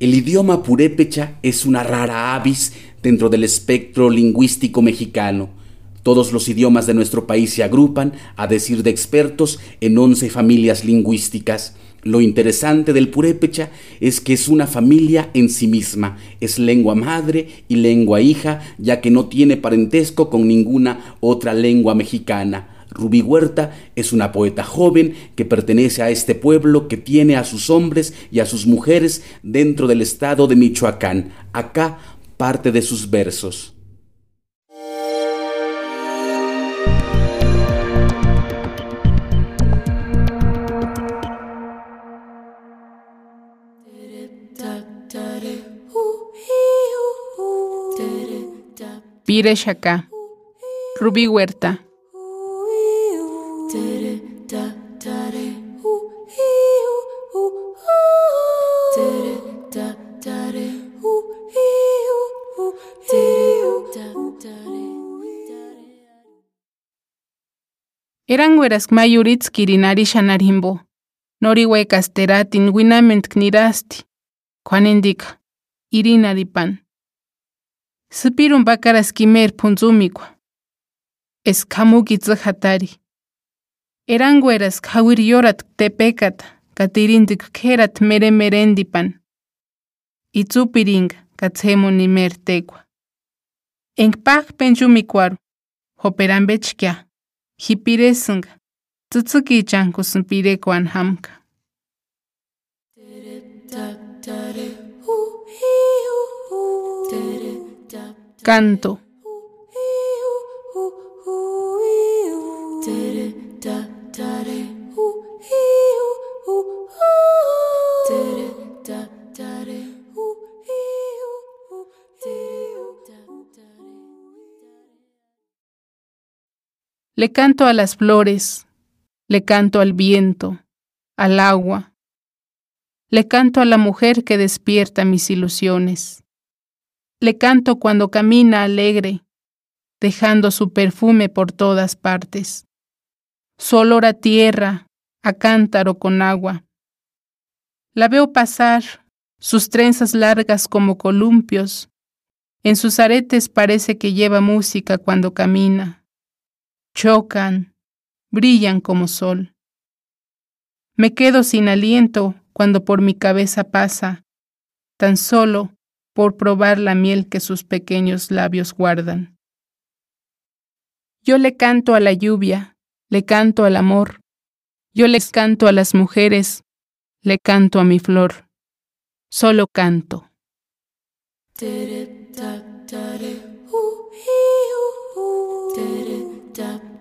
El idioma purépecha es una rara avis dentro del espectro lingüístico mexicano. Todos los idiomas de nuestro país se agrupan, a decir de expertos, en once familias lingüísticas. Lo interesante del purépecha es que es una familia en sí misma, es lengua madre y lengua hija, ya que no tiene parentesco con ninguna otra lengua mexicana. Rubí Huerta es una poeta joven que pertenece a este pueblo que tiene a sus hombres y a sus mujeres dentro del estado de Michoacán. Acá parte de sus versos. Pire Shaka, Rubí Huerta. Erangueras mayuritz kirinari narimbo. Noriwe casteratin winament knirasti. Juanendika. Irina dipan. Sipirun bakaras kimer punzumikwa. Eskamuki tzehatari. Erangueras kawir yorat tepekat. Katirindik kerat mere merendipan. Itzupiring katsemu nimer tekwa. Enkpag penchumikwaru. Hoperambechkia. jipiresnga Tutsuki-chan pirekuan hamka. Canto Le canto a las flores, le canto al viento, al agua, le canto a la mujer que despierta mis ilusiones. Le canto cuando camina alegre, dejando su perfume por todas partes. Su olor a tierra, a cántaro con agua. La veo pasar, sus trenzas largas como columpios. En sus aretes parece que lleva música cuando camina chocan, brillan como sol. Me quedo sin aliento cuando por mi cabeza pasa, tan solo por probar la miel que sus pequeños labios guardan. Yo le canto a la lluvia, le canto al amor, yo les canto a las mujeres, le canto a mi flor, solo canto.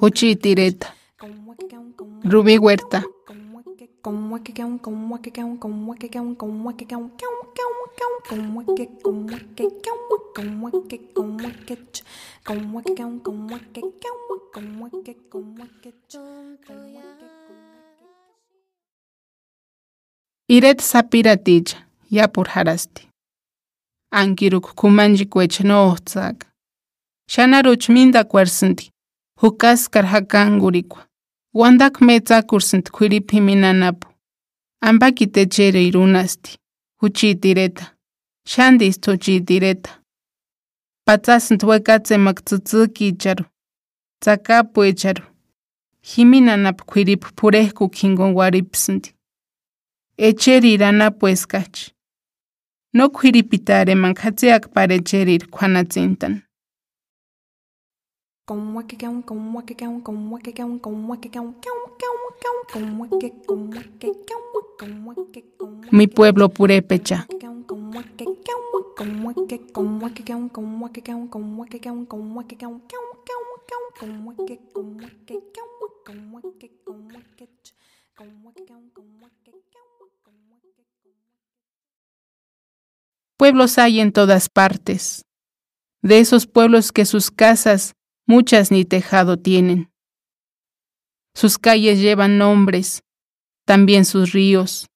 Huchi Tireta. Rubí Huerta. Iret sapiratilla, ya por harasti. ankiru kumanji kwechnohtsak. Xanaruchminta kuersinti, hukaskar hakangurikwa. Wandak metzakursint kwiripi minanapu. Ambaki techere irunasti. Huchitireta. Xandis tuchitireta. Patsasint wekatse maktzitziki icharu. Tzakapu icharu. Jiminanapu kwiripu purehku kingon waripsinti. Echeri iranapu eskach. No kwiripitare mankhatziak parecherir kwanatzintan. Mi pueblo purépecha. Pueblos hay en todas partes, de esos pueblos que sus casas muchas ni tejado tienen. Sus calles llevan nombres, también sus ríos,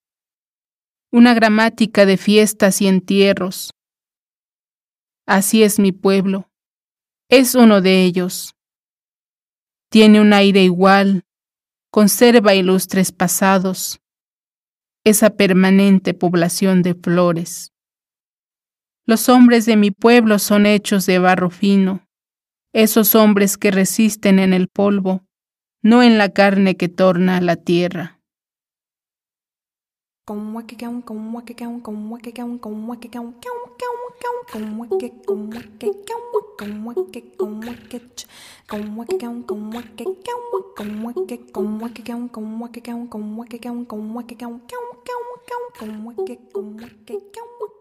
una gramática de fiestas y entierros. Así es mi pueblo, es uno de ellos. Tiene un aire igual, conserva ilustres pasados, esa permanente población de flores. Los hombres de mi pueblo son hechos de barro fino, esos hombres que resisten en el polvo, no en la carne que torna la tierra.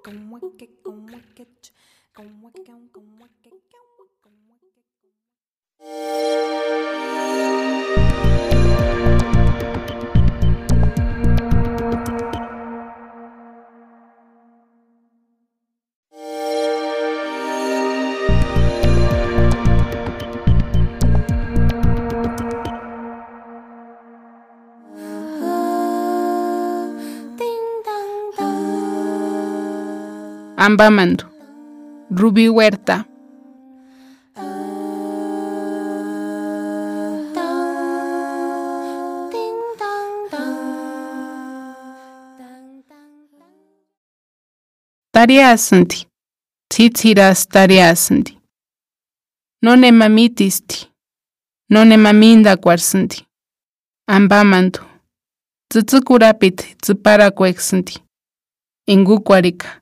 Thank you. Ambamando. Rubí Huerta. Tariasanti. Tsitsiras tariasanti. None mamitisti. None maminda cuarsanti. Ambamando. Tsitsukurapit tsiparacuexanti. Ingucuarica.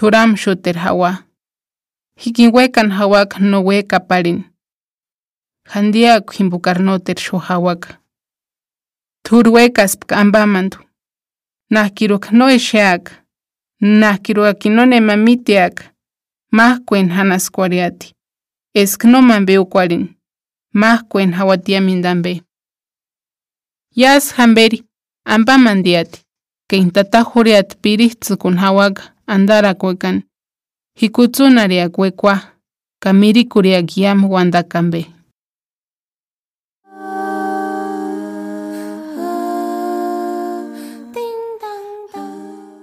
Turam shuter hawa. Hikinwekan hawak no weka parin. Handia himbukarnoter shu hawak. Turwekas ambamandu. Nahkiruk no esheak. Nahkiruak inone mamitiak. Mahkuen hanaskwariati. Esknoman beukwarin. Mahkuen hawatiamindambe. Yas hamberi. Ambamandiati. Que intata juriat piritzukun hawak andarakuekan hikutsunariakuekua kamirikuriakiam wandakambe.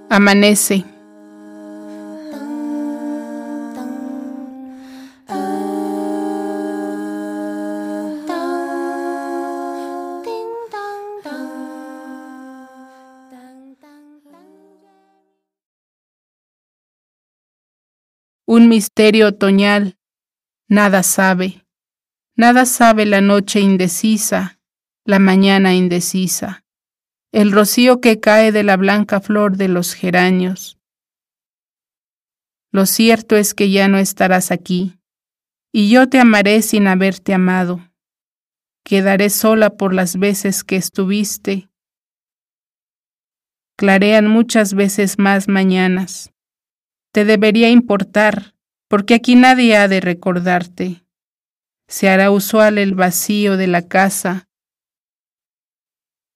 Amanece. Misterio otoñal, nada sabe, nada sabe la noche indecisa, la mañana indecisa, el rocío que cae de la blanca flor de los geranios. Lo cierto es que ya no estarás aquí, y yo te amaré sin haberte amado. Quedaré sola por las veces que estuviste. Clarean muchas veces más mañanas te debería importar, porque aquí nadie ha de recordarte. Se hará usual el vacío de la casa.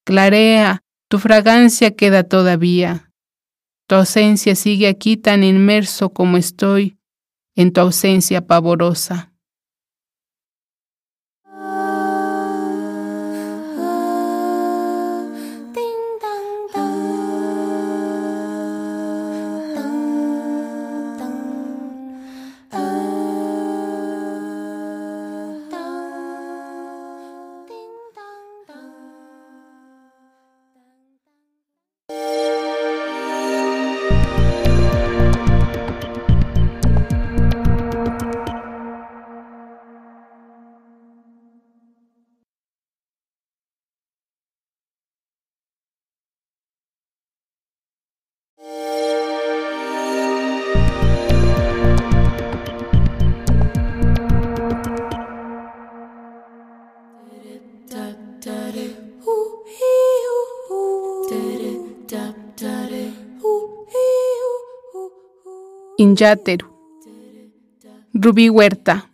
Clarea, tu fragancia queda todavía. Tu ausencia sigue aquí tan inmerso como estoy en tu ausencia pavorosa. Inyateru. Rubí Huerta.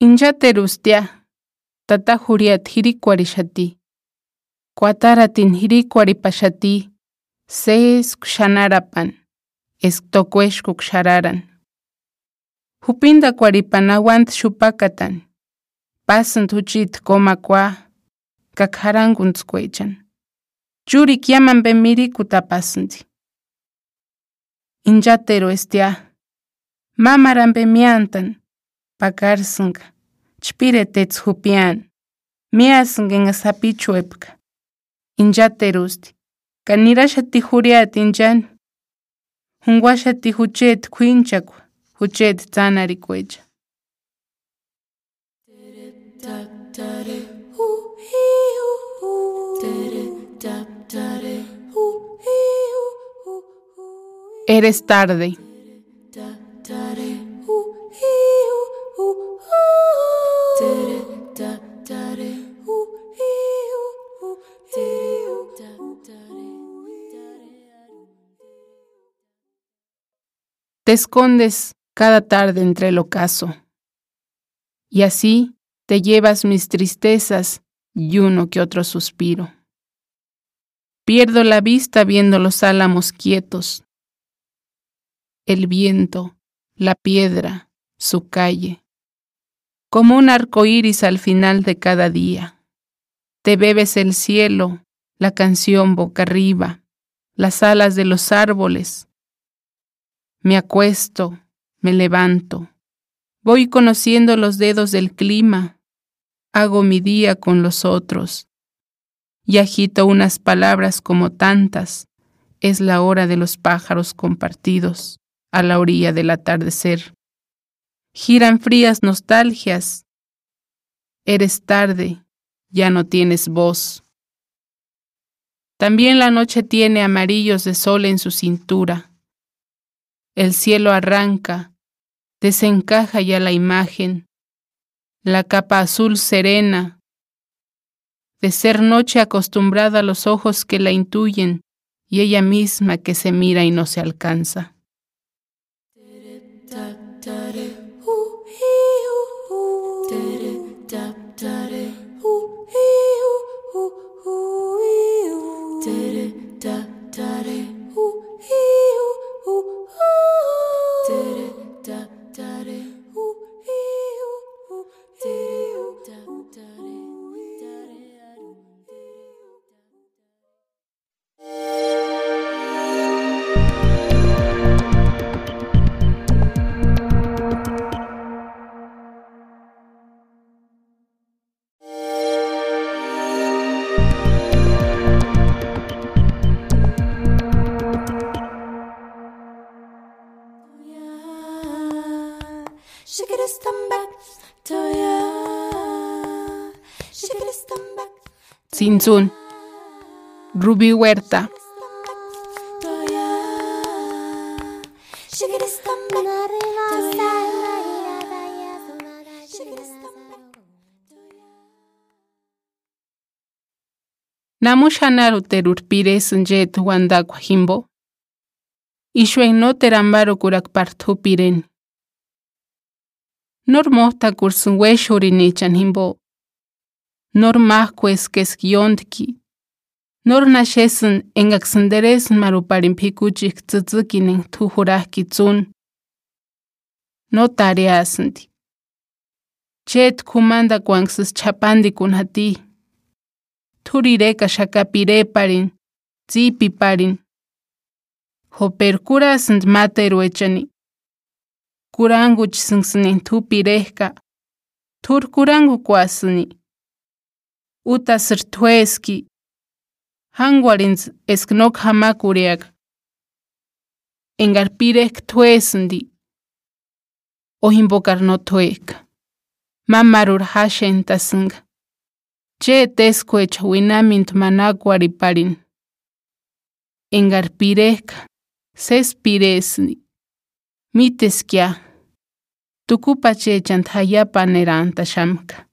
Inyaterustia. Tata Juriat hirikwari Kuataratin hirikwari pashati. Seis kshanarapan. estokuexkuk xararan. Jupinda kuaripanawant xupakatan, pasant huchit komakua, kakjarankuntzkuechan. Churik yaman bemiriku tapasanti. Injatero estia, mamaran bemiantan, pakarsanka, chpiretets jupian, miasanken asapichuepka. Injaterusti, kanirasha tijuriat injan, Hungwashati huchet kwinchakwa. Huchet tsanarikwecha. Eres tarde. Escondes cada tarde entre el ocaso. Y así te llevas mis tristezas y uno que otro suspiro. Pierdo la vista viendo los álamos quietos, el viento, la piedra, su calle, como un arco iris al final de cada día. Te bebes el cielo, la canción boca arriba, las alas de los árboles. Me acuesto, me levanto, voy conociendo los dedos del clima, hago mi día con los otros y agito unas palabras como tantas. Es la hora de los pájaros compartidos a la orilla del atardecer. Giran frías nostalgias. Eres tarde, ya no tienes voz. También la noche tiene amarillos de sol en su cintura. El cielo arranca, desencaja ya la imagen, la capa azul serena, de ser noche acostumbrada a los ojos que la intuyen y ella misma que se mira y no se alcanza. Zintzun, Ruby Huerta. Namu xanaru terur pire zenjet guandak jimbo. Isuek no terambaru kurak partu piren. Nor mohtak urzun huesurin itxan jimbo. Nor mahkwes keskiyontki. Nor nashesun engaksenderesun maruparin pikuchik tzutzukinen tuhurahki tsun. No tareasanti. Chet kumanda kwangsus chapandi kunhati. Thurireka shakapireparin, tzipiparin. Hoperkurasant materuechani. Kurangu chisinksinin thupirehka. Thur kurangu kwasini. Uta sirtueski. Hangwarins esknok hamakuriak. Engarpirek tuesndi. Ohimbokar no tuek. Mamarur hashen tasunga. Che teskuech winamint manakwari parin. Engarpirek sespiresni. miteskia tukupa chechant hayapa neranta shamka.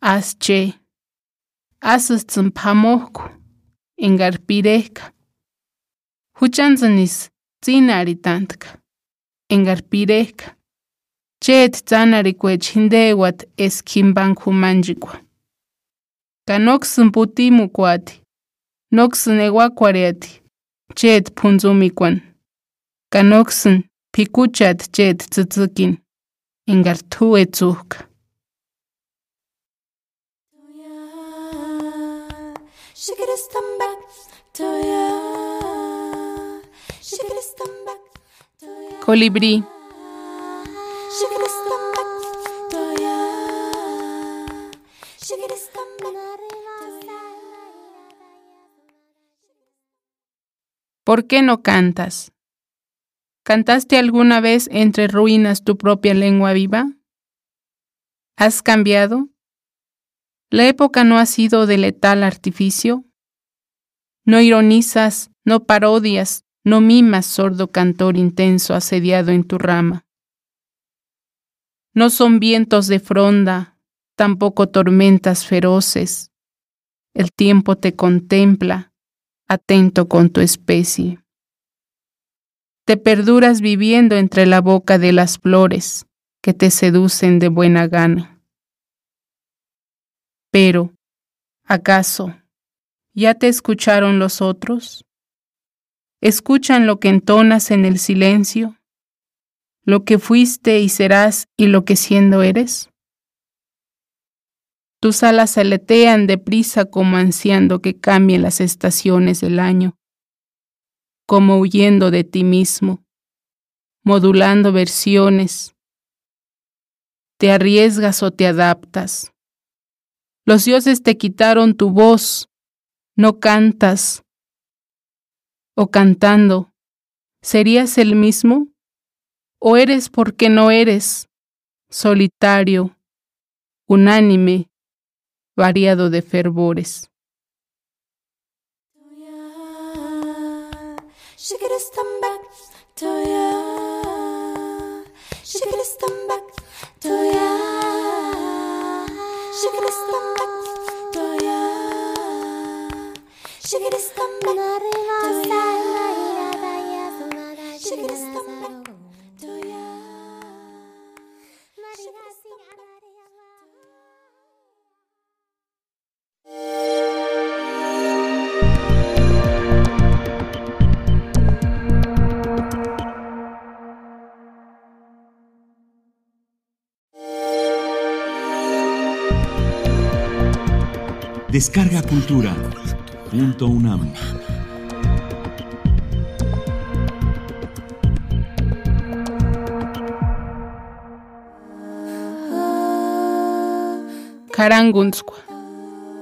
asche. Asustin pamosku engarpirejka juchanzanis tsinaritantka engarpirejka chet tsanarikuech hindewat eskinpankumanchikua ka noksin putimukuati noksin ewakuariati chet puntsumikuan ka noksin phikuchat chet tzitzikin engarthuetzujka pikuchat chet tzutzukin, engartu etzuhka. Shikidistambak, toya. Shikidistambak, toya. Colibrí. ¿por qué no cantas? ¿Cantaste alguna vez entre ruinas tu propia lengua viva? ¿Has cambiado? ¿La época no ha sido de letal artificio? No ironizas, no parodias, no mimas sordo cantor intenso asediado en tu rama. No son vientos de fronda, tampoco tormentas feroces. El tiempo te contempla, atento con tu especie. Te perduras viviendo entre la boca de las flores que te seducen de buena gana. Pero, ¿acaso ya te escucharon los otros? ¿Escuchan lo que entonas en el silencio? ¿Lo que fuiste y serás y lo que siendo eres? Tus alas aletean deprisa como ansiando que cambien las estaciones del año, como huyendo de ti mismo, modulando versiones. Te arriesgas o te adaptas. Los dioses te quitaron tu voz, no cantas. O cantando, ¿serías el mismo? ¿O eres porque no eres? Solitario, unánime, variado de fervores. Descarga Cultura. Punto UNAM.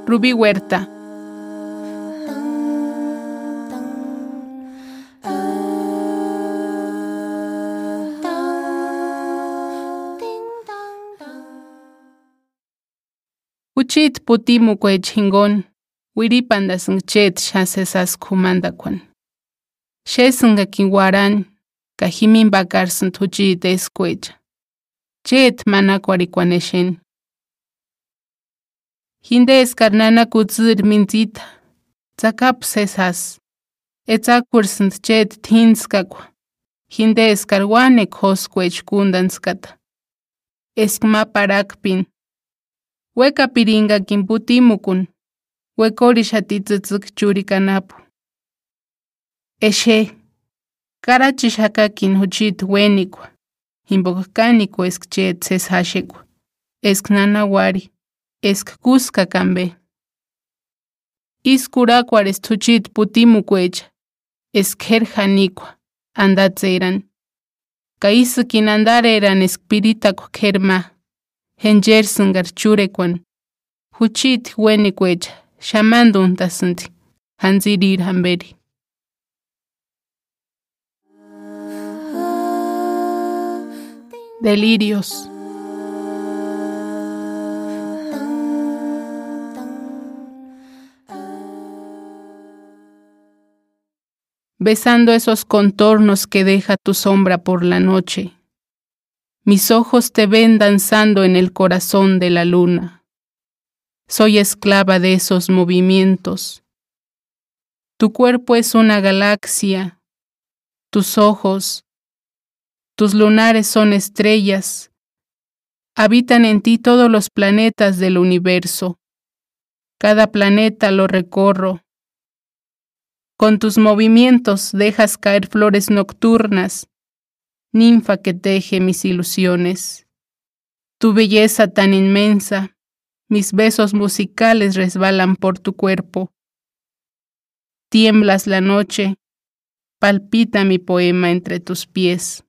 Rubí Huerta. Uchit putimu kwe wiripandasin chet xasesas kumandakuan. Xesin gakiwaran, kajimin bakarsin tuchi deskuecha. Chet manakuarikuaneshen. Hindes karnana kutzir mintita, tzakap sesas. Etzakursin chet tinskakua. Hindes karwane koskuech kundanskata. Eskma parakpin. Weka piringa kimputimu kun. Shatitzutzuk churikanapu. Eshe. Karachi shakakin huchit wenikwa. Himbokkanikwa eskchet seshashekwa. Esknana wari. Eskkuska kambe. Iskurakwar estuchit putimukwecha. Eskerjanikwa. Andatzeran. Kaisukin andareran espiritakwa kerma. Henjersungar churekwan. Huchit wenikwecha. Shamandun tasunti. Hanzirir hamberi. Delirios. besando esos contornos que deja tu sombra por la noche. Mis ojos te ven danzando en el corazón de la luna. Soy esclava de esos movimientos. Tu cuerpo es una galaxia, tus ojos, tus lunares son estrellas. Habitan en ti todos los planetas del universo. Cada planeta lo recorro. Con tus movimientos dejas caer flores nocturnas, ninfa que teje mis ilusiones. Tu belleza tan inmensa, mis besos musicales resbalan por tu cuerpo. Tiemblas la noche, palpita mi poema entre tus pies.